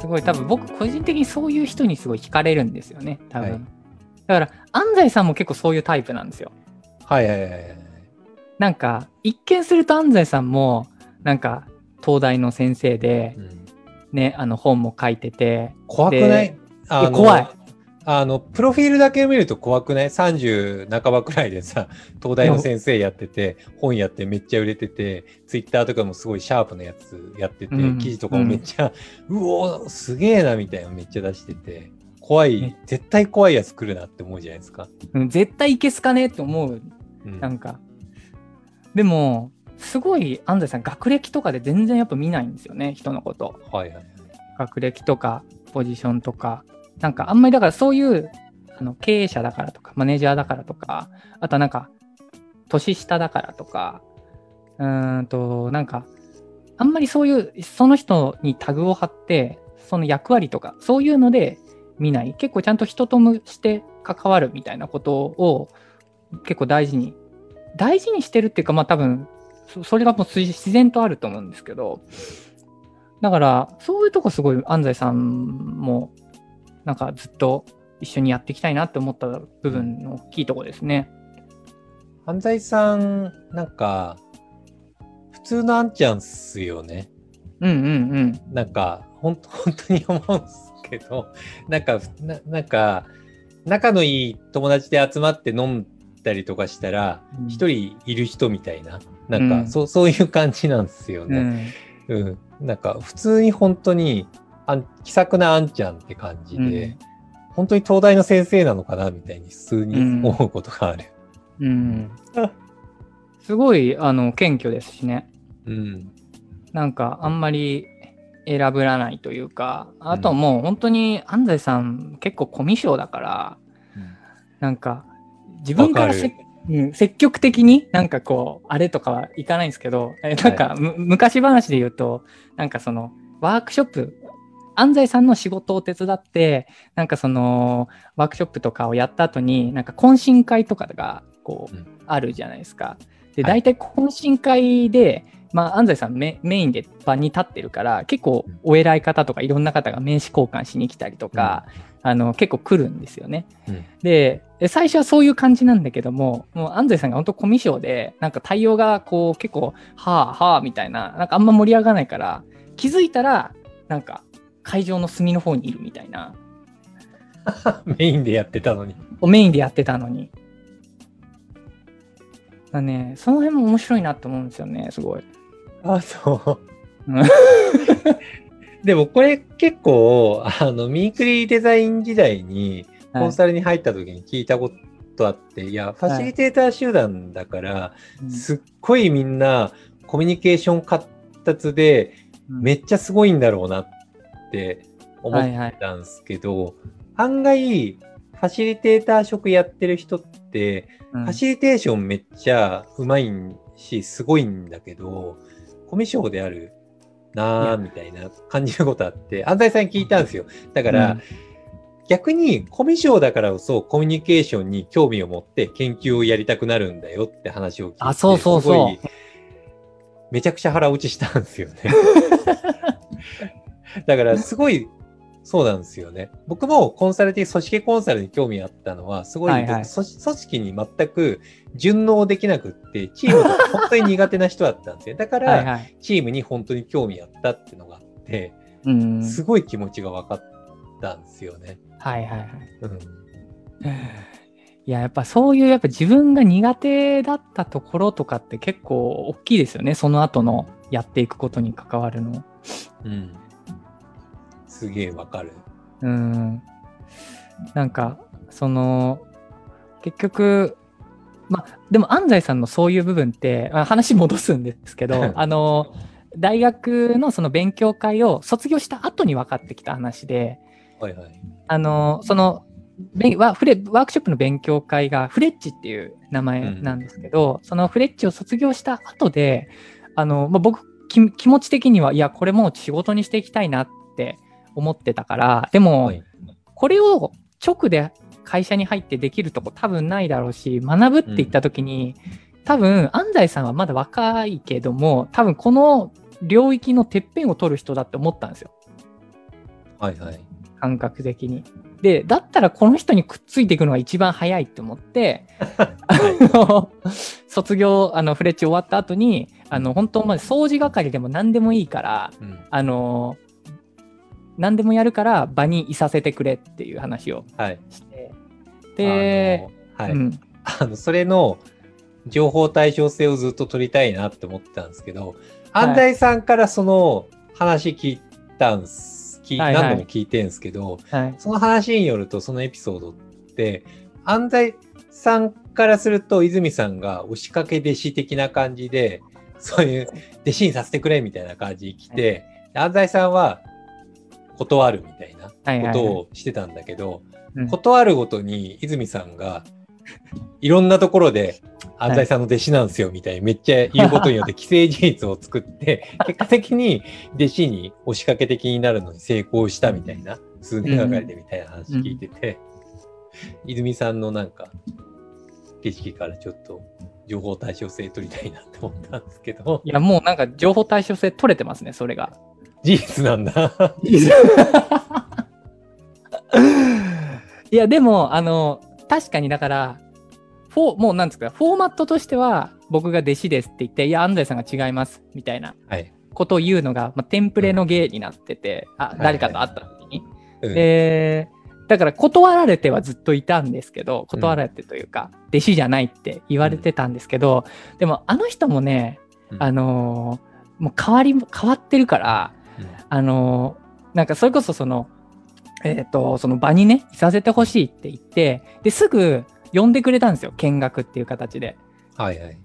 すごい多分僕個人的にそういう人にすごい惹かれるんですよね多分、はい。だから安西さんも結構そういうタイプなんですよ。はいはいはいはい。なんか一見すると安西さんもなんか東大の先生でうん。ねあの本も書いてて怖くない？怖い。あの、プロフィールだけ見ると怖くない ?30 半ばくらいでさ、東大の先生やってて、本やってめっちゃ売れてて、ツイッターとかもすごいシャープなやつやってて、うん。記事とかもめっちゃ、うおーすげえなみたいなのめっちゃ出してて、怖いね、絶対怖いやつ来るなって思うじゃないですか。うん。絶対いけすかねって思う。うん。なんか。でもすごい安西さん学歴とかで全然やっぱ見ないんですよね人のこと。はいはいはい。学歴とかポジションとかなんかあんまりだからそういうあの経営者だからとかマネージャーだからとかあとはなんか年下だからとかうーんとなんかあんまりそういうその人にタグを貼ってその役割とかそういうので見ない。結構ちゃんと人とむして関わるみたいなことを結構大事に大事にしてるっていうかまあ多分それがもう自然とあると思うんですけどだからそういうとこすごい安西さんもなんかずっと一緒にやっていきたいなって思った部分の大きいとこですね。犯罪さん、なんか、普通のあんちゃんっすよね。うんうんうん。なんか、ほんと、本当に思うんですけど、なんか、ななんか、仲のいい友達で集まって飲んだりとかしたら、うん一人いる人みたいな、なんか、うんそう、そういう感じなんですようね。んうん。なんか、普通に本当に、あん気さくなあんちゃんって感じで、本当に東大の先生なのかなみたいに普通に思うことがある。うん。すごいあの謙虚ですしね。うん。なんかあんまり選ぶらないというか、あともう本当に安西さん結構コミュ障だから、なんか自分からせわかるうん、積極的になんかこう、あれとかはいかないんですけど、えなんか、む昔話で言うと、なんかそのワークショップ、安西さんの仕事を手伝って、なんかそのワークショップとかをやった後に、なんか懇親会とかがこう、うん。あるじゃないですか。で、はい。大体懇親会で、まあ、安西さんメメインで場に立ってるから、結構お偉い方とかいろんな方が名刺交換しに来たりとか、あの結構来るんですよね。うん。で、で最初はそういう感じなんだけども、もう安西さんが本当コミュ障で、なんか対応がこう結構、はあはあみたいな、なんかあんま盛り上がらないから、気づいたら、なんか会場の隅の方にいるみたいな、メインでやってたのに。メインでやってたのに。だね、その辺も面白いなと思うんですよね、すごい。あ、そううん。でもこれ結構、あの、ミークリーデザイン時代に、コンサルに入った時に聞いたことあって、い、や、ファシリテーター集団だから、すっごいみんなコミュニケーション発達で、めっちゃすごいんだろうなって思ったんですけど、案外、ファシリテーター職やってる人って、うんファシリテーションめっちゃうまいし、すごいんだけど、コミュ障であるなぁ、みたいな感じることあって、安西さんに聞いたんですよ。だから、うん逆にコミュ障だからこそコミュニケーションに興味を持って研究をやりたくなるんだよって話を聞いて、あそうそうそうすごいめちゃくちゃ腹落ちしたんですよね。だからすごいそうなんですよね。僕もコンサルティ組織コンサルに興味あったのは、すごい僕、はいはい組織に全く順応できなくって、チームが本当に苦手な人だったんですよ。だから、はいはい。チームに本当に興味あったっていうのがあって、うん。すごい気持ちが分かったんですよね。はいはいはい。うんいや、やっぱそういう、やっぱ自分が苦手だったところとかって結構大きいですよね。その後のやっていくことに関わるの。うん。すげえわかる。うん。なんか、その、結局、まあ、でも安西さんのそういう部分って、あ話戻すんですけど、あの、大学のその勉強会を卒業した後に分かってきた話で、はいはい。あの、その、ワフレワークショップの勉強会がフレッチっていう名前なんですけど、そのフレッチを卒業した後で、あの、まあ、僕き、気持ち的には、いや、これもう仕事にしていきたいなって思ってたから、でも、はいこれを直で会社に入ってできるとこ多分ないだろうし、学ぶって言った時に、多分安西さんはまだ若いけども、多分この領域のてっぺんを取る人だって思ったんですよ。はいはい。感覚的に。で、だったらこの人にくっついていくのが一番早いって思って、卒業、あの、フレッチ終わった後に、あの、本当まで掃除係でも何でもいいから、うん。あの、何でもやるから場にいさせてくれっていう話をはい。して。で、あのはい。うん。あの、それの情報対称性をずっと取りたいなって思ってたんですけど、はい安西さんからその話聞いたんす。はいはい何度も聞いてんですけど、はい。その話によると、そのエピソードって、安西さんからすると、泉さんが押しかけ弟子的な感じで、そういう弟子にさせてくれみたいな感じに来て、安西さんは断るみたいなことをしてたんだけど、うん。断るごとに泉さんが、いろんなところで、安西さんの弟子なんですよ、みたいにめっちゃ言うことによって既成事実を作って、結果的に弟子に押しかけ的になるのに成功したみたいな、数年がかりでみたいな話聞いてて、泉さんのなんか、景色からちょっと情報対称性取りたいなって思ったんですけど、いや、もうなんか情報対称性取れてますね、それが。事実なんだ。いや、でも、あの、確かにだから、フォー、もうなんですか、フォーマットとしては、僕が弟子ですって言って、いや、安西さんが違います、みたいなはい。ことを言うのが、まあ、テンプレの芸になってて、あ、い誰かと会った時に。うんで、だから断られてはずっといたんですけど、断られてというか、弟子じゃないって言われてたんですけど、でもあの人もね、うんあのーもう変わり、変わってるから、うんあのーなんかそれこそその、えっ、と、その場にね、いさせてほしいって言って、で、すぐ呼んでくれたんですよ、見学っていう形で。はいはい。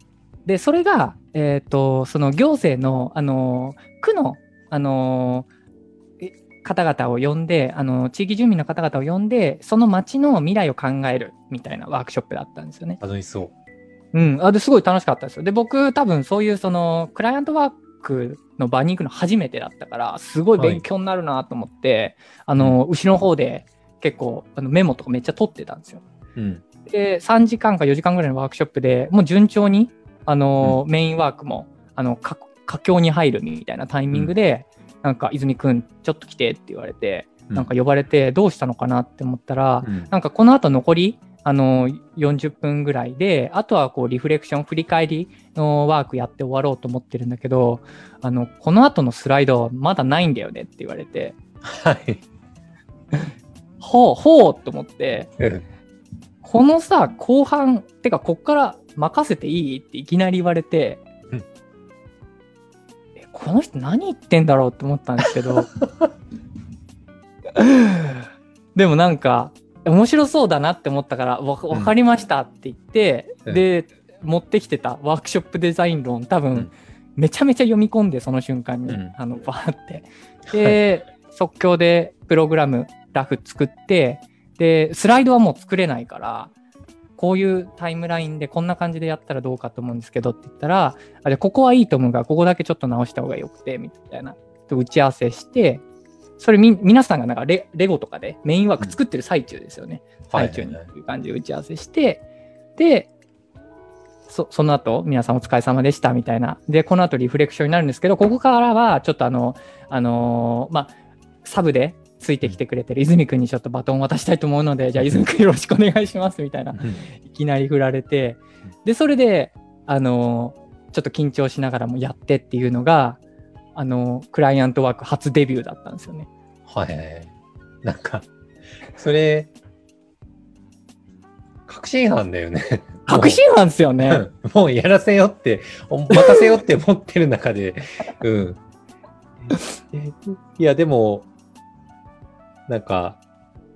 で、それが、えっ、と、その行政の、あのー区の、あの方々を呼んで、あのー地域住民の方々を呼んで、その町の未来を考えるみたいなワークショップだったんですよね。楽しそう。うん。あ、ですごい楽しかったですよ。で、僕、多分そういう、その、クライアントワークの場に行くの初めてだったから、すごい勉強になるなと思って、あの、後ろの方で結構、あのメモとかめっちゃ取ってたんですよ。うん。で、3時間か4時間ぐらいのワークショップでもう順調に、あの、メインワークも、あの、か佳境に入るみたいなタイミングで、なんか、泉くん、ちょっと来てって言われて、なんか呼ばれて、どうしたのかなって思ったら、うん。なんかこの後残り、あの、40分ぐらいで、あとはこうリフレクション、振り返りのワークやって終わろうと思ってるんだけど、あの、この後のスライドまだないんだよねって言われて、はい。ほう、ほうと思って、うんこのさ、後半、てかこっから任せていいっていきなり言われて、うん。えこの人何言ってんだろうって思ったんですけど、でもなんか、面白そうだなって思ったから、わわかりましたって言って、うんで、持ってきてたワークショップデザイン論、多分、うんめちゃめちゃ読み込んで、その瞬間に、うんあの、バーって。で、即興でプログラム、ラフ作って、で、スライドはもう作れないから、こういうタイムラインでこんな感じでやったらどうかと思うんですけどって言ったら、あでここはいいと思うが、ここだけちょっと直した方がよくて、みたいな。と打ち合わせして、それみ、皆さんがなんかレレゴとかでメインワーク作ってる最中ですよね。はい最中にっていう感じで打ち合わせして、で、そその後、皆さんお疲れ様でしたみたいな。で、この後リフレクションになるんですけど、ここからはちょっとあの、あのーまあ、サブでついてきてくれてる泉くんにちょっとバトンを渡したいと思うので、じゃあ泉くんよろしくお願いしますみたいな。いきなり振られて、で、それで、あのーちょっと緊張しながらもやってっていうのが、あのークライアントワーク初デビューだったんですよね。はい。なんか、それ、確信犯だよね。確信犯ですよね。うんもうやらせよって、お任せよって思ってる中で、うん。いや、でも、なんか、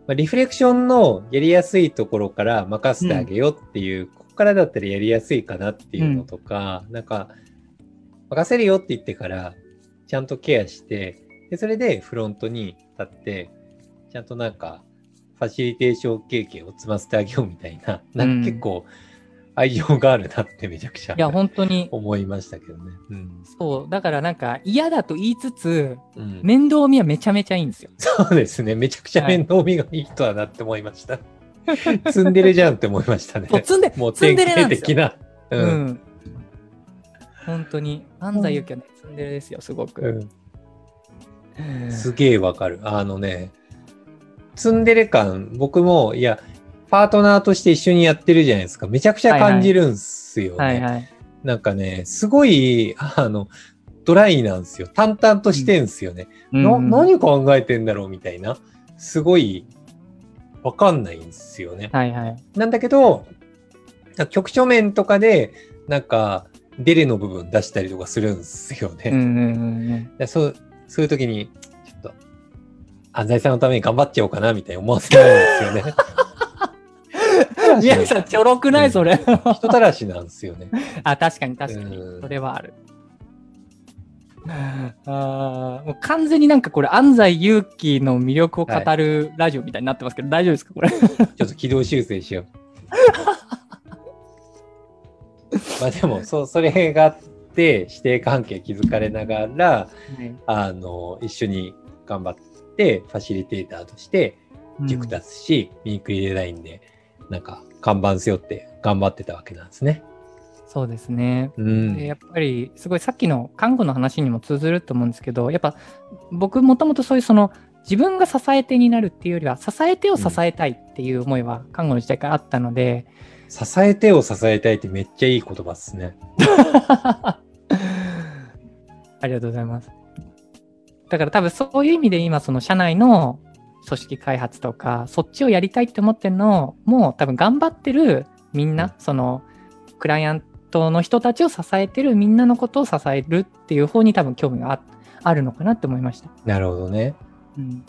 まあリフレクションのやりやすいところから任せてあげようっていう、ここからだったらやりやすいかなっていうのとか、なんか、任せるよって言ってから、ちゃんとケアして、で、それでフロントに立って、ちゃんとなんか、ファシリテーション経験を積ませてあげようみたいな、なんか結構愛情があるなってめちゃくちゃいや、本当に、思いましたけどね。うん。そう、だからなんか嫌だと言いつつ、うん、面倒見はめちゃめちゃいいんですよ。そうですね。めちゃくちゃ面倒見がいい人だなって思いました。積んでるじゃんって思いましたね。そう積んで、もう典型。的な。ううん。ん。本当に、安西ゆきはね、積んでるですよ、すごく。うんすげえわかる。あのね、ツンデレ感、僕も、いや、パートナーとして一緒にやってるじゃないですか。めちゃくちゃ感じるんすよね。はいはい。なんかね、すごい、あの、ドライなんですよ。淡々としてんすよね。なうん何考えてんだろうみたいな。すごい、わかんないんですよね。はいはい。なんだけど、局所面とかで、なんか、デレの部分出したりとかするんですよね。うんうんうんでそう、そういう時に、ちょっと、安西さんのために頑張っちゃおうかな、みたいに思わせないんですよね。うん。宮城さん、ちょろくない、それ。人たらしなんですよね。あ、確かに確かにう。んそれはある。あーもう完全になんかこれ安西祐樹の魅力を語るラジオみたいになってますけど、大丈夫ですかこれ？ちょっと軌道修正しよう。まあでも、そう、それがあって、師弟関係築かれながら、あの、一緒に頑張って、ファシリテーターとして熟達し、ミニクリデザインで、なんか、看板背負って頑張ってたわけなんですね。そうですね。うん。でやっぱりすごいさっきの看護の話にも通ずると思うんですけどやっぱ僕もともとそういうその自分が支え手になるっていうよりは支え手を支えたいっていう思いは看護の時代からあったので、支えてを支えたいってめっちゃいい言葉っすね。ありがとうございます。だから多分そういう意味で今その社内の組織開発とかそっちをやりたいって思ってるのも多分頑張ってるみんな、そのクライアントの人たちを支えてるみんなのことを支えるっていう方に多分興味がああるのかなって思いました。なるほどね。うん、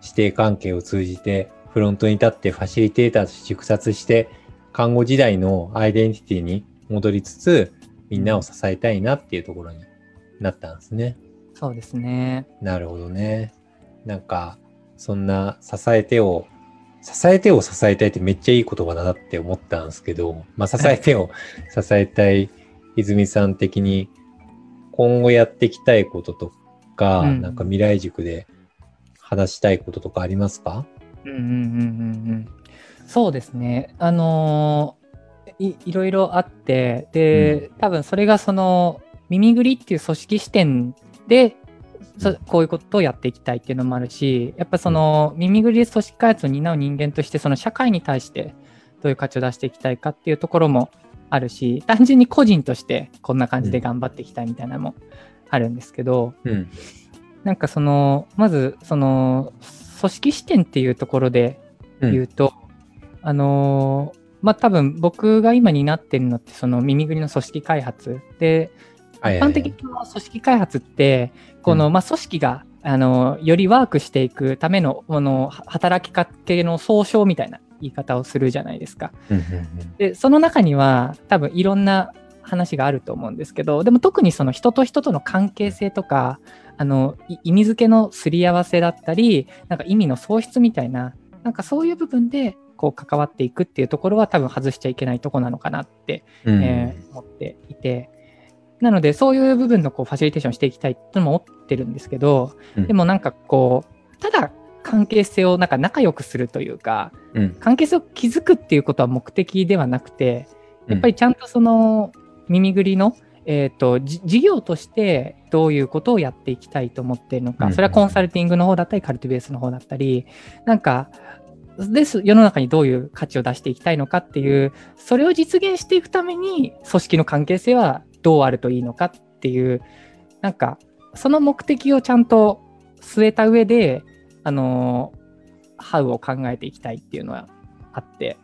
師弟関係を通じて、フロントに立ってファシリテーターとして熟察して、看護時代のアイデンティティに戻りつつ、みんなを支えたいなっていうところになったんですね。そうですね。なるほどね。なんか、そんな支えてを、支えてを支えたいってめっちゃいい言葉だなって思ったんですけど、まあ支えてを 支えたい泉さん的に今後やっていきたいこととか、うんなんか未来塾で話したいこととかありますか？うんうんうんうんうん。そうですね。あのーいいろいろあって、で、多分それがその、耳ぐりっていう組織視点で、そこういうことをやっていきたいっていうのもあるし、やっぱその、耳ぐりで組織開発を担う人間として、その社会に対してどういう価値を出していきたいかっていうところもあるし、単純に個人としてこんな感じで頑張っていきたいみたいなのもあるんですけど、うん。なんかその、まず、その、組織視点っていうところで言うと、あのーまあ、多分僕が今担ってるのって、その耳ぐりの組織開発。で、はい一般的に組織開発って、この、まあ、組織が、あの、よりワークしていくための、この、は働きかけの総称みたいな言い方をするじゃないですか。うんうん。で、その中には多分いろんな話があると思うんですけど、でも特にその人と人との関係性とか、あの、い意味付けのすり合わせだったり、なんか意味の喪失みたいな、なんかそういう部分で、こう関わっていくっていうところは多分外しちゃいけないとこなのかなって、うん。えー思っていて、なのでそういう部分のこうファシリテーションしていきたいっても思ってるんですけど、うんでもなんかこう、ただ関係性をなんか仲良くするというか、うん。関係性を築くっていうことは目的ではなくて、やっぱりちゃんとその耳ぐりの、えー、とじ事業としてどういうことをやっていきたいと思っているのか、うん。それはコンサルティングの方だったり、カルティベースの方だったり、なんか、です世の中にどういう価値を出していきたいのかっていう、それを実現していくために、組織の関係性はどうあるといいのかっていう、なんか、その目的をちゃんと据えた上で、あの、ハウを考えていきたいっていうのはあって、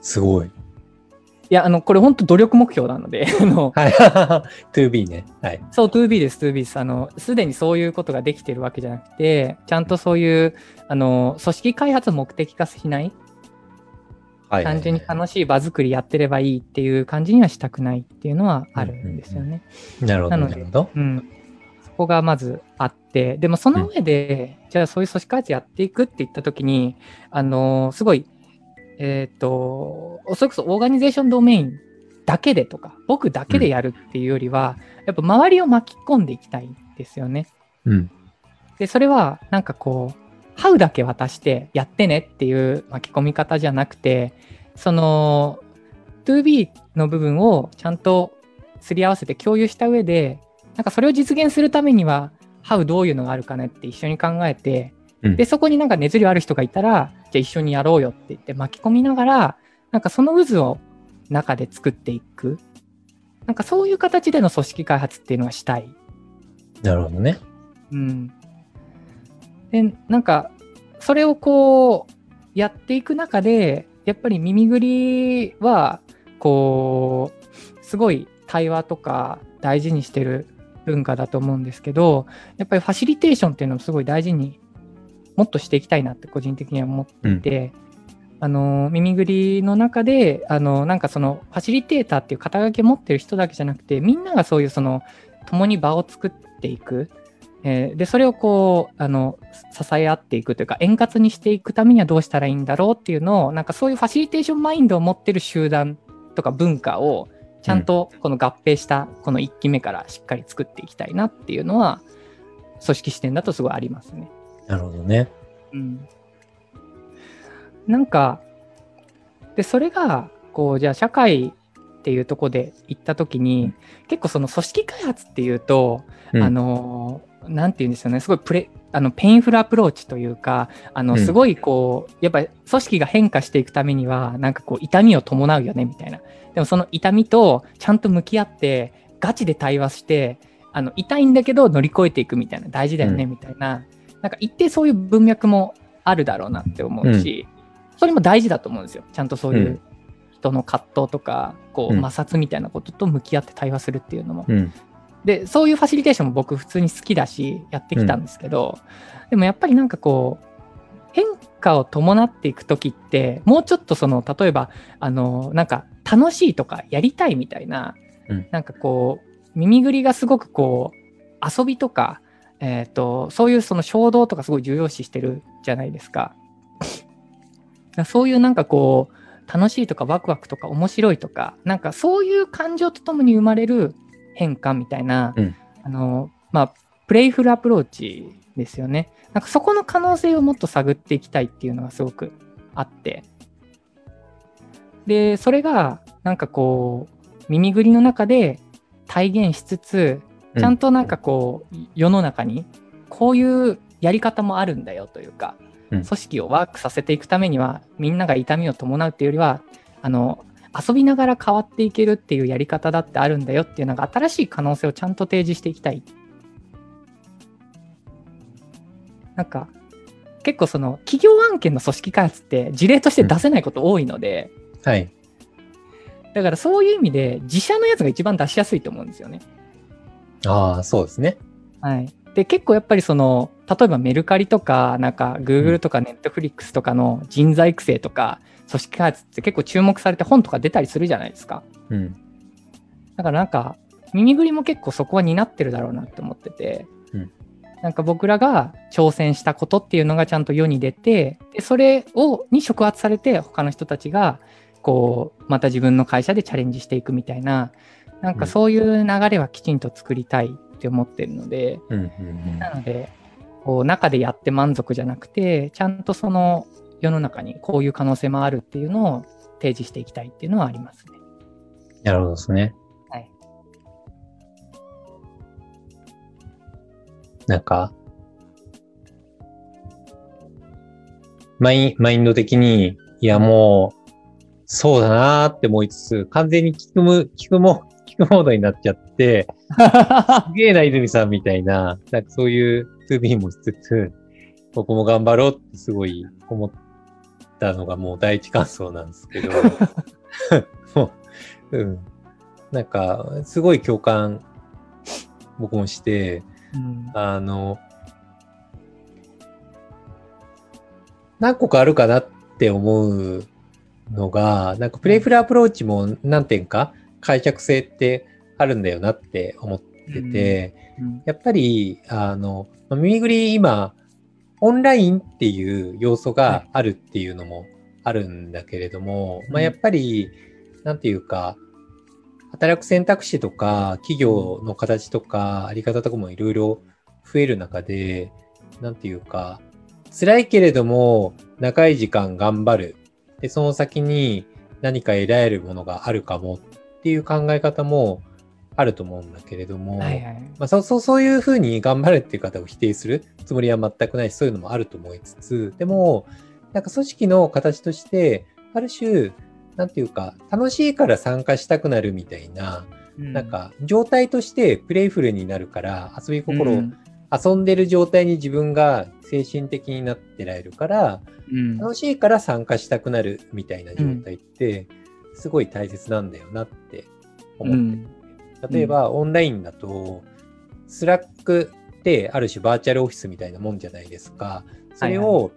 すごい。いや、あの、これ本当努力目標なので、あの、はい。2B ね。はい。そう、2B です、2B です。あの、すでにそういうことができてるわけじゃなくて、ちゃんとそういう、あの、組織開発を目的化しない、はい。単純に楽しい場作りやってればいいっていう感じにはしたくないっていうのはあるんですよね。なるほど。なるほど。うん。そこがまずあって、でもその上で、じゃあそういう組織開発やっていくって言ったときに、あのすごい、えっ、と、それこそオーガニゼーションドメインだけでとか、僕だけでやるっていうよりは、やっぱ周りを巻き込んでいきたいんですよね。うん。で、それはなんかこう、ハウだけ渡してやってねっていう巻き込み方じゃなくて、その 2B の部分をちゃんとすり合わせて共有した上で、なんかそれを実現するためには、ハウどういうのがあるかねって一緒に考えて、うんで、そこになんか熱量ある人がいたら、じゃあ一緒にやろうよって言って巻き込みながら、なんかその渦を中で作っていく。なんかそういう形での組織開発っていうのがしたい。なるほどね。うん。で、なんか、それをこう、やっていく中で、やっぱり耳ぐりは、こう、すごい対話とか大事にしてる文化だと思うんですけど、やっぱりファシリテーションっていうのをすごい大事にもっとしていきたいなって個人的には思っていて、あの、耳ぐりの中で、あの、なんかその、ファシリテーターっていう肩書きを持ってる人だけじゃなくて、みんながそういうその、共に場を作っていく。えーで、それをこう、あの、支え合っていくというか、円滑にしていくためにはどうしたらいいんだろうっていうのを、なんかそういうファシリテーションマインドを持ってる集団とか文化を、ちゃんとこの合併したこの1期目からしっかり作っていきたいなっていうのは、組織視点だとすごいありますね。なるほどね。うん。なんか、で、それが、こう、じゃあ社会っていうとこで行った時に、結構その組織開発っていうと、うんあの、なんて言うんですよね、すごいプレ、あの、 painful アプローチというか、あの、うんすごいこう、やっぱり組織が変化していくためには、なんかこう、痛みを伴うよね、みたいな。でもその痛みとちゃんと向き合って、ガチで対話して、あの、痛いんだけど乗り越えていくみたいな、大事だよね、うんみたいな。なんか一定そういう文脈もあるだろうなって思うし、それも大事だと思うんですよ。ちゃんとそういううん人の葛藤とか、こう、うん摩擦みたいなことと向き合って対話するっていうのも。うん。で、そういうファシリテーションも僕普通に好きだし、やってきたんですけど、でもやっぱりなんかこう、変化を伴っていくときって、もうちょっとその、例えば、あの、なんか楽しいとかやりたいみたいな、うんなんかこう、耳ぐりがすごくこう、遊びとか、えっ、と、そういうその衝動とかすごい重要視してるじゃないですか。そういうなんかこう、楽しいとかワクワクとか面白いとか、なんかそういう感情とともに生まれる変化みたいな、うんあの、まあ、プレイフルアプローチですよね。なんかそこの可能性をもっと探っていきたいっていうのがすごくあって。で、それが、なんかこう、耳ぐりの中で体現しつつ、ちゃんとなんかこう、世の中にこういうやり方もあるんだよというか、うん組織をワークさせていくためには、みんなが痛みを伴うっていうよりは、あの、遊びながら変わっていけるっていうやり方だってあるんだよっていうなんか新しい可能性をちゃんと提示していきたい。なんか、結構その企業案件の組織開発って事例として出せないこと多いので、はい。だからそういう意味で自社のやつが一番出しやすいと思うんですよね。ああ、そうですね。はい。で、結構やっぱりその、例えばメルカリとか、なんか Google とか Netflix とかの人材育成とか、組織開発って結構注目されて本とか出たりするじゃないですか。うん。だからなんか、耳ぐりも結構そこは担ってるだろうなって思ってて、うんなんか僕らが挑戦したことっていうのがちゃんと世に出て、でそれを、に触発されて他の人たちが、こう、また自分の会社でチャレンジしていくみたいな、なんかそういう流れはきちんと作りたいって思ってるので。なので、こう中でやって満足じゃなくて、ちゃんとその世の中にこういう可能性もあるっていうのを提示していきたいっていうのはありますね。なるほどですね。はい。なんか、マイン、マインド的に、いやもう、そうだなーって思いつつ、完全に聞くむ、聞くも、聞くモードになっちゃって、すげえな、泉さんみたいな、なんかそういう 2B もしつつ、僕も頑張ろうってすごい思ったのがもう第一感想なんですけど、もう、うん。なんか、すごい共感、僕もして、うんあの、何個かあるかなって思うのが、なんかプレイフルアプローチも何点か解釈性ってあるんだよなって思ってて、うん。やっぱり、あの、まあ耳ぐり今、オンラインっていう要素があるっていうのもあるんだけれども、まあやっぱり、なんていうか、働く選択肢とか、企業の形とか、あり方とかもいろいろ増える中で、なんていうか、辛いけれども、長い時間頑張る。で、その先に何か得られるものがあるかもっていう考え方もあると思うんだけれども、はいはい。まあ、そうそうそういうふうに頑張るっていう方を否定するつもりは全くないし、そういうのもあると思いつつ、でも、なんか組織の形として、ある種、なんていうか、楽しいから参加したくなるみたいな、なんか、状態として playful になるから、遊び心を、うん。遊んでる状態に自分が精神的になってられるから、うん。楽しいから参加したくなるみたいな状態って、すごい大切なんだよなって思ってて例えば、オンラインだと、スラックってある種バーチャルオフィスみたいなもんじゃないですか。それはいを、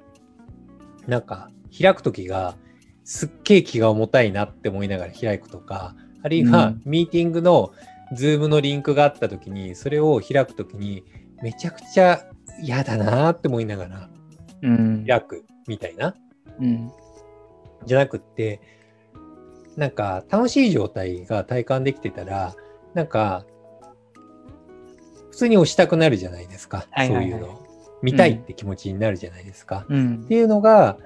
なんか、開くときが、すっげえ気が重たいなって思いながら開くとか、あるいはうん、ミーティングの Zoom のリンクがあったときに、それを開くときに、めちゃくちゃ嫌だなって思いながらうん。開くみたいな。うん。じゃなくって、なんか楽しい状態が体感できてたら、なんか、普通に押したくなるじゃないですか。はいはいはいそういうの。見たいって気持ちになるじゃないですか。うんっていうのが、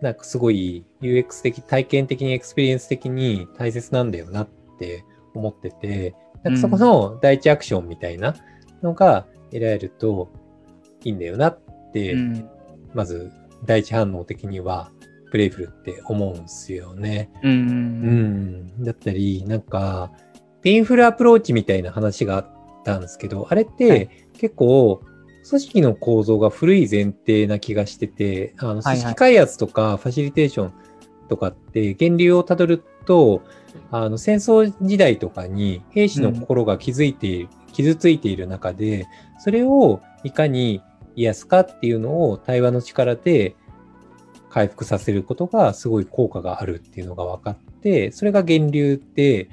なんかすごい UX 的、体験的に experience 的に大切なんだよなって思ってて、なんかそこの第一アクションみたいなのが得られるといいんだよなって、うん。まず第一反応的にはプレイフルって思うんすよね。う。うんん。だったり、なんか、 painful approach みたいな話があったんですけど、あれっはてい結構、組織の構造が古い前提な気がしてて、あの組織開発とかファシリテーションとかって源流をたどると、あの戦争時代とかに兵士の心が気づいている、傷ついている中で、それをいかに癒すかっていうのを対話の力で回復させることがすごい効果があるっていうのが分かって、それが源流って、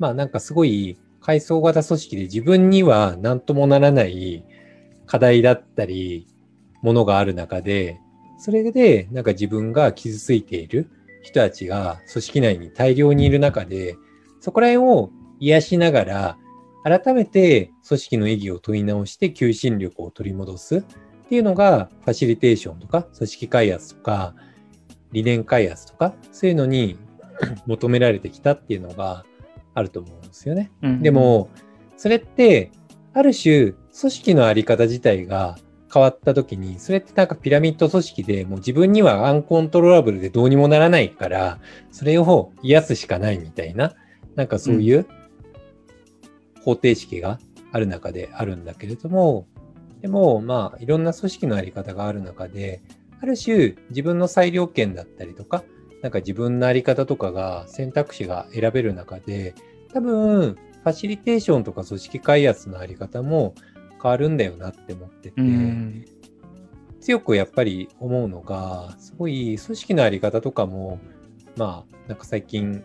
まあなんかすごい階層型組織で自分には何ともならない課題だったり、ものがある中で、それでなんか自分が傷ついている人たちが組織内に大量にいる中で、そこら辺を癒しながら、改めて組織の意義を問い直して求心力を取り戻す。っていうのが、ファシリテーションとか、組織開発とか、理念開発とか、そういうのに 求められてきたっていうのがあると思うんですよね。うんで、も、それって、ある種、組織のあり方自体が変わった時に、それってなんかピラミッド組織でもう自分にはアンコントローラブルでどうにもならないから、それを癒すしかないみたいな、なんかそういう方程式がある中であるんだけれども、でも、まあ、いろんな組織のあり方がある中で、ある種、自分の裁量権だったりとか、なんか自分のあり方とかが選択肢が選べる中で、多分、ファシリテーションとか組織開発のあり方も変わるんだよなって思ってて、強くやっぱり思うのが、すごい組織のあり方とかも、まあ、なんか最近、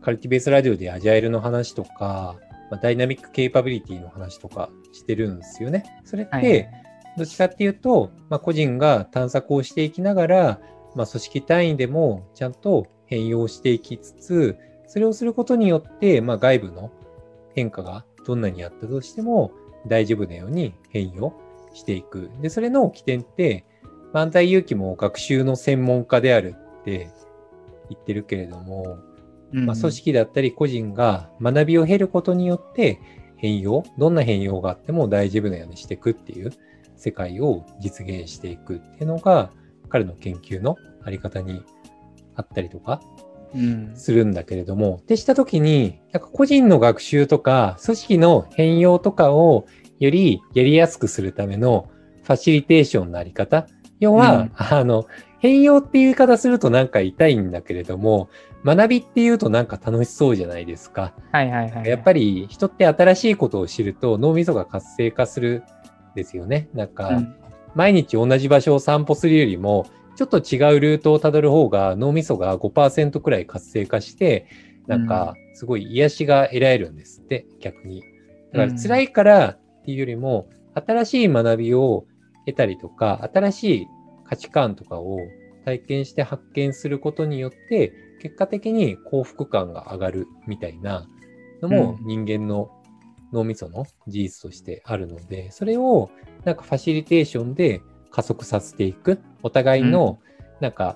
カルティベースラジオでアジャイルの話とか、まあ、ダイナミックケイパビリティの話とかしてるんですよね。それって、はいどっちかっていうと、まあ、個人が探索をしていきながら、まあ、組織単位でもちゃんと変容していきつつ、それをすることによって、まあ、外部の変化がどんなにあったとしても大丈夫なように変容していく。で、それの起点って、万歳勇気も学習の専門家であるって言ってるけれども、まあ、組織だったり個人が学びを経ることによって変容、どんな変容があっても大丈夫なようにしていくっていう世界を実現していくっていうのが彼の研究のあり方にあったりとかうん。するんだけれども、ってしたときに、なんか個人の学習とか組織の変容とかをよりやりやすくするためのファシリテーションのあり方。要は、うん。あの、変容っていう言い方するとなんか痛いんだけれども、学びっていうとなんか楽しそうじゃないですか。はいはいはい。やっぱり人って新しいことを知ると脳みそが活性化するんですよね。なんか、うん毎日同じ場所を散歩するよりも、ちょっと違うルートをたどる方が脳みそが5%くらい活性化して、なんかすごい癒しが得られるんですって、逆に。だから辛いからっていうよりも、新しい学びを得たりとか、新しい価値観とかを体験して発見することによって、結果的に幸福感が上がるみたいなのもう人間の脳みその事実としてあるので、それをなんかファシリテーションで加速させていく。お互いの、なんか、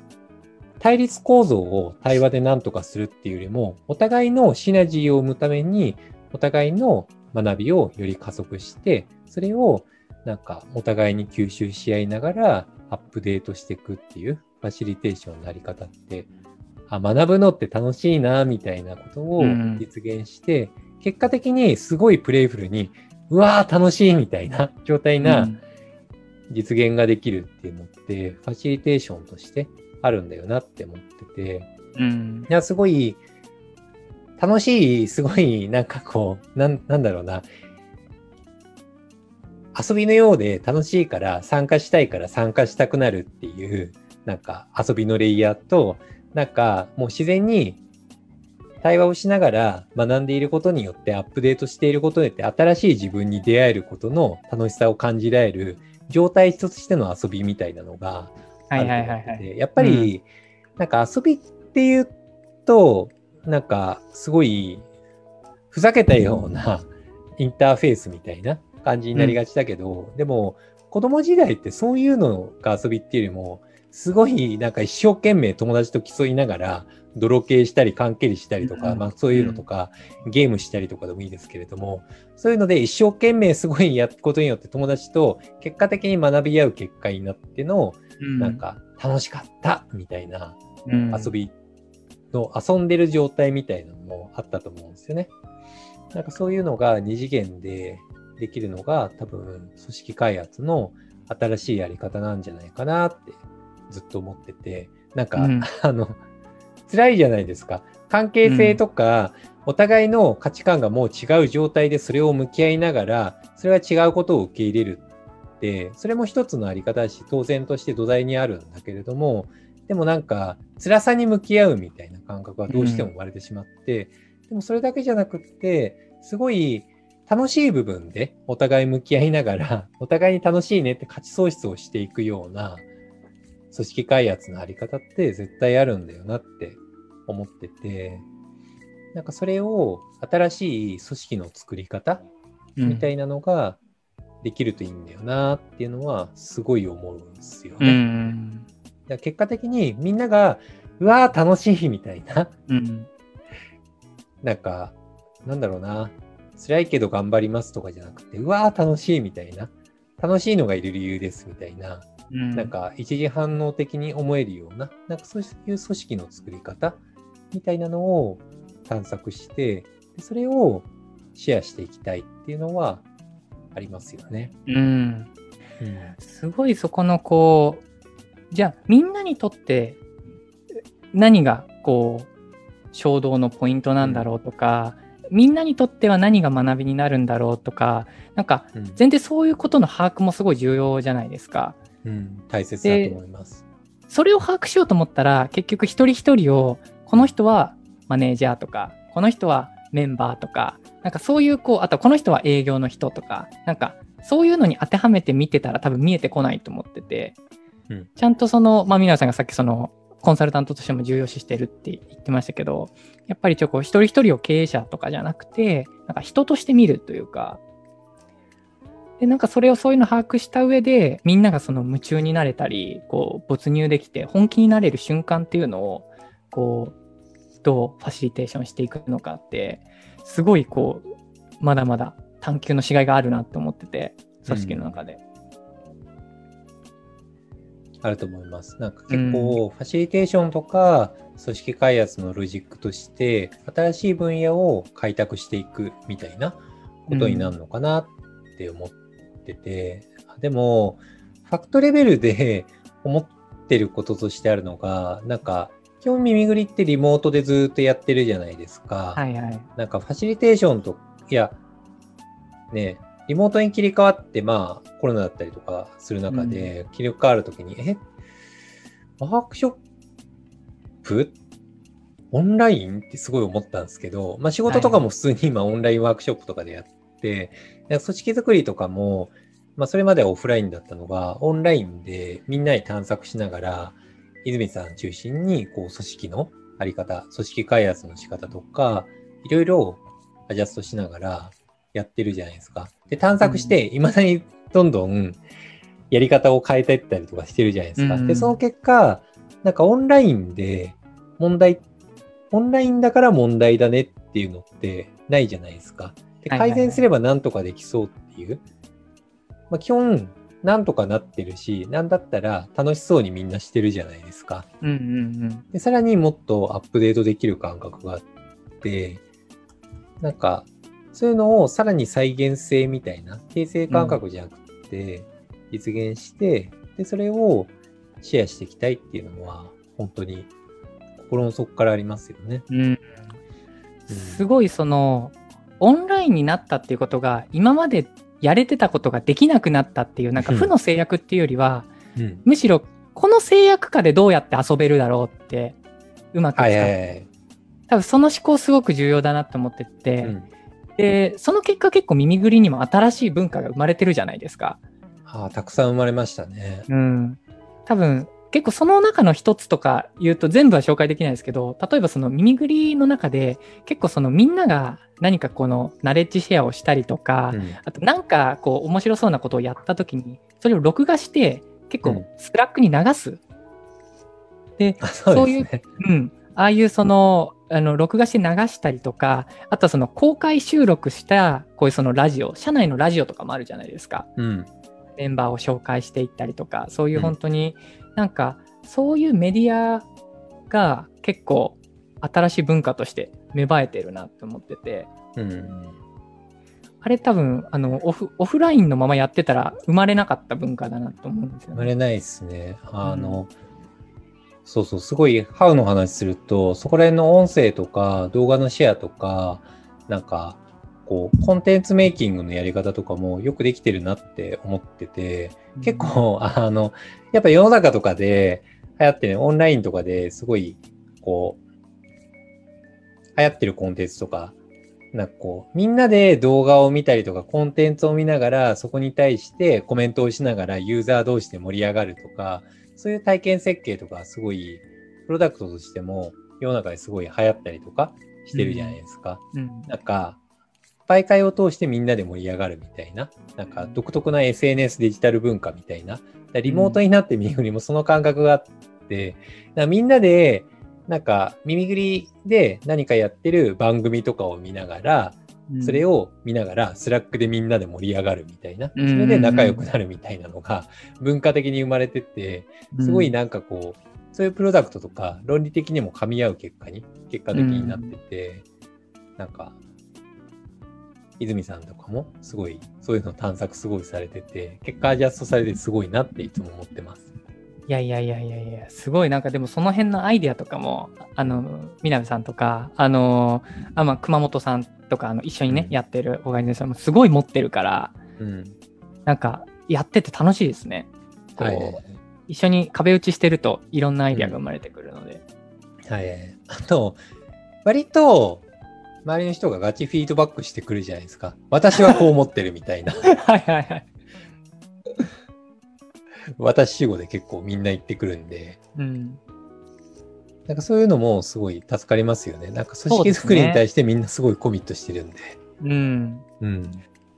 対立構造を対話で何とかするっていうよりも、お互いのシナジーを生むために、お互いの学びをより加速して、それをなんかお互いに吸収し合いながらアップデートしていくっていうファシリテーションのあり方って、あ、学ぶのって楽しいな、みたいなことを実現して、うん、結果的にすごいプレイフルに、うわー楽しいみたいな 状態な実現ができるっていうのって、ファシリテーションとしてあるんだよなって思ってて、うん、いや、すごい、楽しい、すごい、なんかこう、なんだろうな、遊びのようで楽しいから参加したいから参加したくなるっていう、なんか遊びのレイヤーと、なんかもう自然に対話をしながら学んでいることによってアップデートしていることによって新しい自分に出会えることの楽しさを感じられる状態一つしての遊びみたいなのがあると思ってて、やっぱり、なんか遊びっていうと、なんかすごいふざけたようなインターフェースみたいな感じになりがちだけど、うん、でも子供時代ってそういうのが遊びっていうよりも、すごいなんか一生懸命友達と競いながら、泥系したり、関係りしたりとか、うん、まあそういうのとか、うん、ゲームしたりとかでもいいですけれども、そういうので一生懸命すごいやることによって友達と結果的に学び合う結果になっての、うん、なんか楽しかったみたいな遊びの遊んでる状態みたいなのもあったと思うんですよね。なんかそういうのが二次元でできるのが多分組織開発の新しいやり方なんじゃないかなってずっと思ってて、なんか、うん、あの、辛いじゃないですか。関係性とか、うん、お互いの価値観がもう違う状態でそれを向き合いながら、それは違うことを受け入れるって、それも一つのあり方だし、当然として土台にあるんだけれども、でもなんか、辛さに向き合うみたいな感覚はどうしても生まれてしまって、うん、でもそれだけじゃなくって、すごい楽しい部分でお互い向き合いながら、お互いに楽しいねって価値創出をしていくような、組織開発のあり方って絶対あるんだよなって思ってて、なんかそれを新しい組織の作り方みたいなのができるといいんだよなっていうのはすごい思うんですよね。うん、結果的にみんなが、うわー楽しいみたいな、うん、なんか、なんだろうな、辛いけど頑張りますとかじゃなくて、うわー楽しいみたいな、楽しいのがいる理由ですみたいな、うん、なんか一時反応的に思えるような、なんかそういう組織の作り方みたいなのを探索して、それをシェアしていきたいっていうのはありますよね。うん。うん、すごいそこのこう、じゃあみんなにとって何がこう衝動のポイントなんだろうとか、うん、みんなにとっては何が学びになるんだろうとか、なんか全然そういうことの把握もすごい重要じゃないですか。うん、大切だと思います。それを把握しようと思ったら、結局一人一人を、この人はマネージャーとか、この人はメンバーとか、なんかそういうこう、あとこの人は営業の人とか、なんかそういうのに当てはめて見てたら多分見えてこないと思ってて、うん、ちゃんとその、まあ、皆さんがさっきその、コンサルタントとしても重要視してるって言ってましたけど、やっぱりちょっと一人一人を経営者とかじゃなくて、なんか人として見るというか、で、なんかそれをそういうの把握した上で、みんながその夢中になれたり、こう、没入できて、本気になれる瞬間っていうのを、こう、どうファシリテーションしていくのかって、すごいこう、まだまだ探求のしがいがあるなって思ってて、組織の中で。うん、あると思います。なんか結構、ファシリテーションとか、組織開発のロジックとして、新しい分野を開拓していくみたいなことになるのかなって思ってってて、でも、ファクトレベルで 思ってることとしてあるのが、なんか、基本耳ぐりってリモートでずっとやってるじゃないですか。はいはい。なんかファシリテーションと、いや、ね、リモートに切り替わって、まあ、コロナだったりとかする中で、切り替わるときに、うん、え、ワークショップ？オンライン？ってすごい思ったんですけど、まあ仕事とかも普通に今オンラインワークショップとかでやっ、組織づくりとかも、まあ、それまではオフラインだったのが、オンラインでみんなに探索しながら、泉さん中心に、こう、組織のあり方、組織開発の仕方とか、いろいろアジャストしながらやってるじゃないですか。で、探索して、いまだにどんどん、いやり方を変えていったりとかしてるじゃないですか。うんで、その結果、なんかオンラインで問題、オンラインだから問題だねっていうのってないじゃないですか。で改善すればなんとかできそうっていう。まあ、基本、なんとかなってるし、なんだったら楽しそうにみんなしてるじゃないですか。うんうんうん。で、さらにもっとアップデートできる感覚があって、なんか、そういうのをさらに再現性みたいな、形成感覚じゃなくて、実現して、で、それをシェアしていきたいっていうのは、本当に心の底からありますよね。うん、すごいそのオンラインになったっていうことが今までやれてたことができなくなったっていうなんかうん負の制約っていうよりは、うん。むしろこの制約下でどうやって遊べるだろうってうまく使う、はいはいはい。多分その思考すごく重要だなって思ってて、うん。でその結果結構 MIMIGURI にも新しい文化が生まれてるじゃないですか。ああ、たくさん生まれましたね。うん、多分結構その中の一つとか言うと全部は紹介できないですけど例えばその MIMIGURI の中で結構そのみんなが何かこのナレッジシェアをしたりとか、うんあとなんかこう面白そうなことをやった時にそれを録画して結構うん Slack に流す、であそうですね。うん、ああいうそのあの録画して流したりとかあとはその公開収録したこういうそのラジオ社内のラジオとかもあるじゃないですか。うん。メンバーを紹介していったりとかそういううん本当になんかそういうメディアが結構新しい文化として芽生えてるなって思っててうん。あれ多分あのオフオフラインのままやってたら生まれなかった文化だなと思うんですよね。生まれないですね。あの、そうそう、すごい、ハウの話すると、そこら辺の音声とか動画のシェアとか、なんか、こう、コンテンツメイキングのやり方とかもよくできてるなって思ってて、結構、あの、やっぱ世の中とかで流行ってね、オンラインとかですごい、こう、流行ってるコンテンツとか、なんかこう、みんなで動画を見たりとか、コンテンツを見ながら、そこに対してコメントをしながら、ユーザー同士で盛り上がるとか、そういう体験設計とか、すごい、プロダクトとしても、世の中ですごい流行ったりとかしてるじゃないですか。うんなんか、媒介を通してみんなで盛り上がるみたいな、なんか独特な SNS デジタル文化みたいな、リモートになって MIMIGURI もその感覚があって、だからみんなで、なんか MIMIGURI で何かやってる番組とかを見ながら、それを、を見ながら、 Slack でみんなで盛り上がるみたいな、そうん。れで仲良くなるみたいなのが文化的に生まれてて、すごいなんかこう、そういうプロダクトとか論理的にも噛み合う結果に、結果的になってて、なんか、泉さんとかもすごい、そういうの探索すごいされてて、結果アジャストされてすごいなっていつも思ってます。いやいやいやいやいや、すごいなんかでもその辺のアイデアとかも、あの、南さんとか、あの、あまあ、熊本さんとか、あの、一緒にね、うんやってるオーガニゼーションもすごい持ってるから、うん。なんか、やってて楽しいですね。こうはい。一緒に壁打ちしてると、いろんなアイデアが生まれてくるので。はい。あと、割と、周りの人がガチフィードバックしてくるじゃないですか。私はこう思ってるみたいな。はいはいはい。私主語で結構みんな言ってくるんで、うん。なんかそういうのもすごい助かりますよね。なんか組織作りに対してみんなすごいコミットしてるんで。うん。うん。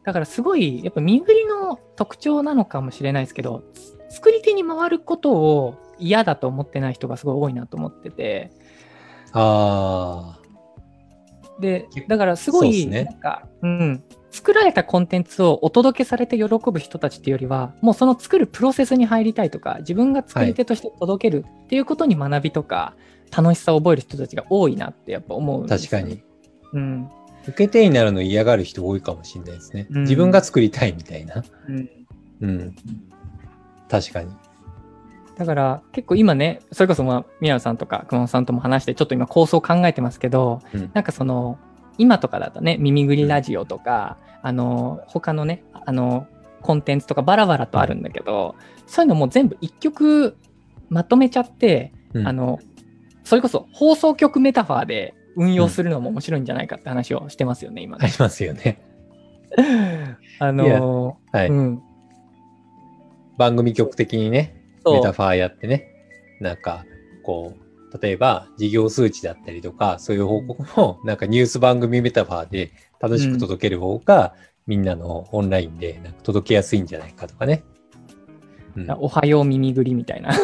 だからすごい、やっぱ身振りの特徴なのかもしれないですけど、つ作り手に回ることを嫌だと思ってない人がすごい多いなと思ってて、あで結、だからすごい、なんか、うん、作られたコンテンツをお届けされて喜ぶ人たちっていうよりは、もうその作るプロセスに入りたいとか、自分が作り手として届けるっていうことに学びとか、楽しさを覚える人たちが多いなってやっぱ思うね確かに。。うん。受け手になるの嫌がる人多いかもしれないですね。うん自分が作りたいみたいな。うんうん。確かに。だから結構今ね、それこそまあ宮野さんとか熊本さんとも話して、ちょっと今構想考えてますけど、うんなんかその、今とかだとね、耳ぐりラジオとか、あの、他のね、あの、コンテンツとかバラバラとあるんだけど、そういうのも全部一曲まとめちゃって、うんあの、それこそ放送局メタファーで運用するのも面白いんじゃないかって話をしてますよね、今ね。ありますよね。あの、はい。うん。番組局的にね、メタファーやってね、なんか、こう、例えば事業数値だったりとか、そういう報告も、なんかニュース番組メタファーで正しく届ける方が、みんなのオンラインでなんか届けやすいんじゃないかとかね。うんおはよう耳ぐりみたいな。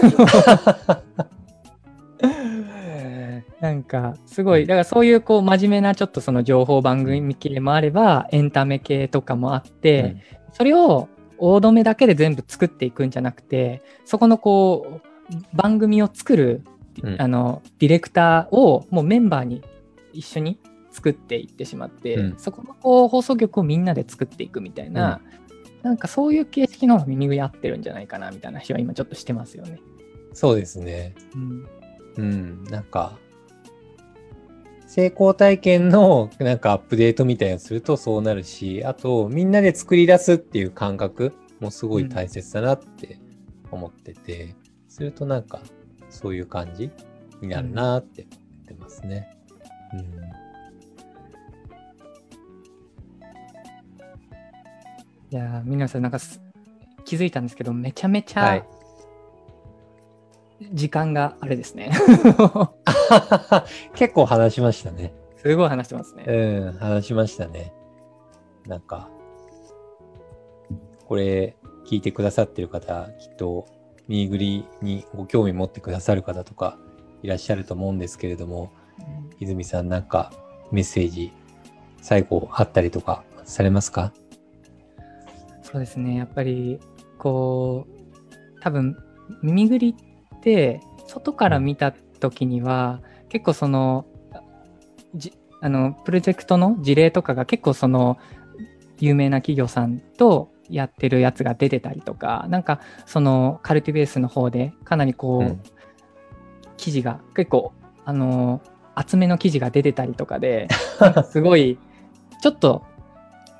なんか、すごい、だからそういうこう真面目なちょっとその情報番組系もあれば、エンタメ系とかもあって、それを大止めだけで全部作っていくんじゃなくて、そこのこう、番組を作る、うんあの、ディレクターをもうメンバーに一緒に作っていってしまって、うんそこのこう放送局をみんなで作っていくみたいな、なんかそういう形式の方が耳ぐり合ってるんじゃないかなみたいな話は今ちょっとしてますよね。そうですね。うん。うん。なんか、成功体験のなんかアップデートみたいなのするとそうなるし、あとみんなで作り出すっていう感覚もすごい大切だなって思ってて、するとなんかそういう感じになるなって思ってますね。うん。いやー、皆さんなんかす気づいたんですけど、めちゃめちゃはい。時間があれですね。結構話しましたね。すごい話してますね。うん、話しましたね。なんか、これ聞いてくださってる方、きっと、ミーグリにご興味持ってくださる方とかいらっしゃると思うんですけれども、泉さんなんかメッセージ、最後あったりとかされますか？そうですね。やっぱり、こう、多分、耳ぐりって、外から見た時には、結構その、じあの、プロジェクトの事例とかが結構その、有名な企業さんとやってるやつが出てたりとか、なんか、その、カルティベースの方で、かなりこう、うん。記事が、結構、あの、厚めの記事が出てたりとかで、すごい、ちょっと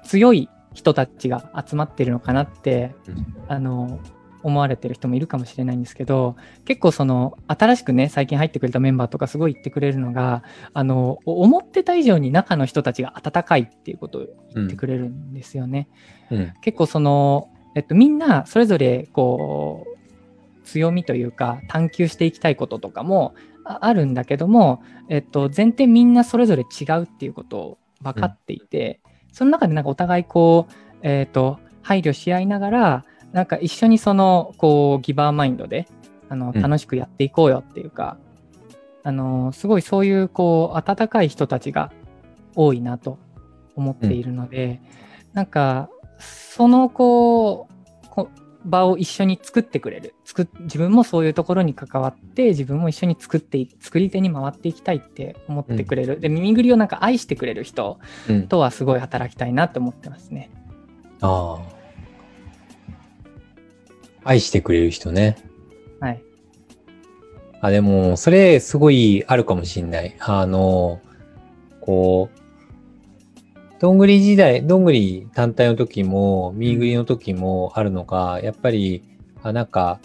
強い人たちが集まってるのかなって、うん。あの、思われてる人もいるかもしれないんですけど、結構その、新しくね、最近入ってくれたメンバーとかすごい言ってくれるのが、あの、思ってた以上に中の人たちが温かいっていうことを言ってくれるんですよね。うん。結構その、えっと、みんなそれぞれこう強みというか探求していきたいこととかもああるんだけども、えっと、前提みんなそれぞれ違うっていうことを分かっていて、その中でなんかお互いこう、えっと、配慮し合いながらなんか一緒にそのこうギバーマインドであのうん楽しくやっていこうよっていうか、あのすごいそういうこう温かい人たちが多いなと思っているので、なんかそのこうこ場を一緒に作ってくれる作っ自分もそういうところに関わって自分も一緒に作ってい作り手に回っていきたいって思ってくれる、で耳ぐりをなんか愛してくれる人うん。とはすごい働きたいなって思ってますね。ああ。愛してくれる人ね。はい。あ、でも、それすごいあるかもしんない。あの、こう、どんぐり時代、どんぐり単体の時も、ミーグリの時もあるのが、やっぱり、あ、なんか、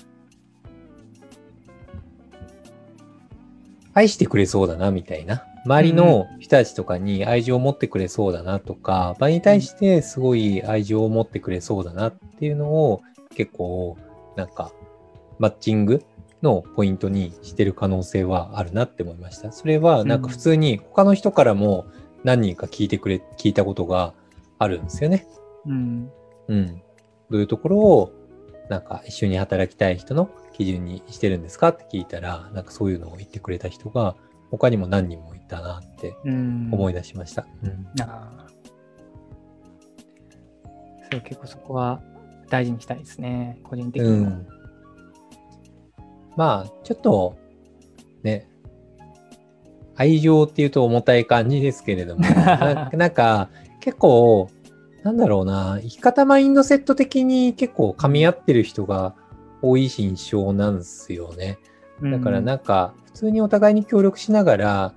愛してくれそうだな、みたいな。周りの人たちとかに愛情を持ってくれそうだなとか、場に対してすごい愛情を持ってくれそうだなっていうのを結構、なんか、マッチングのポイントにしてる可能性はあるなって思いました。それはなんか普通に他の人からも何人か聞いてくれ、聞いたことがあるんですよね。うん。うん。どういうところをなんか一緒に働きたい人の基準にしてるんですかって聞いたら、なんかそういうのを言ってくれた人が他にも何人もいたなってうん。思い出しました。うん。ああ。そう、結構そこは大事にしたいですね。個人的にも。うん。まあ、ちょっと、ね、愛情っていうと重たい感じですけれども、ななんか、結構、なんだろうな、生き方マインドセット的に結構噛み合ってる人が多い印象なんですよね。だからなんか、普通にお互いに協力しながら、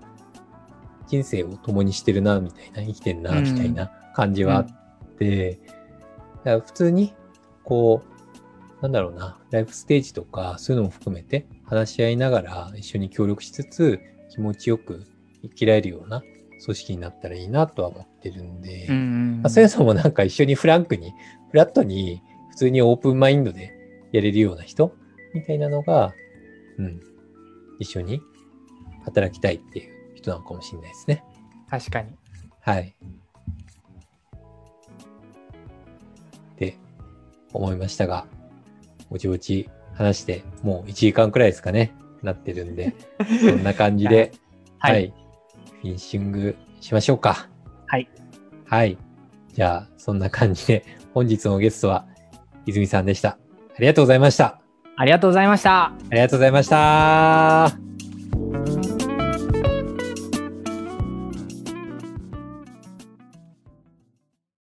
人生を共にしてるな、みたいな、生きてるな、うんみたいな感じはあって、だから普通に、こう、なんだろうな、ライフステージとか、そういうのも含めて話し合いながら一緒に協力しつつ、気持ちよく生きられるような組織になったらいいなとは思ってるんで、うんうんまあ、そういうのもなんか一緒にフランクに、フラットに、普通にオープンマインドでやれるような人みたいなのが、うん、一緒に働きたいっていう人なのかもしれないですね。確かに。はい。思いましたが、ぼちぼち話して、もう1時間くらいですかね、なってるんで、そんな感じで、は。はいい、フィニッシングしましょうか。はい。はい。じゃあ、そんな感じで、本日のゲストは、泉さんでした。ありがとうございました。ありがとうございました。ありがとうございました。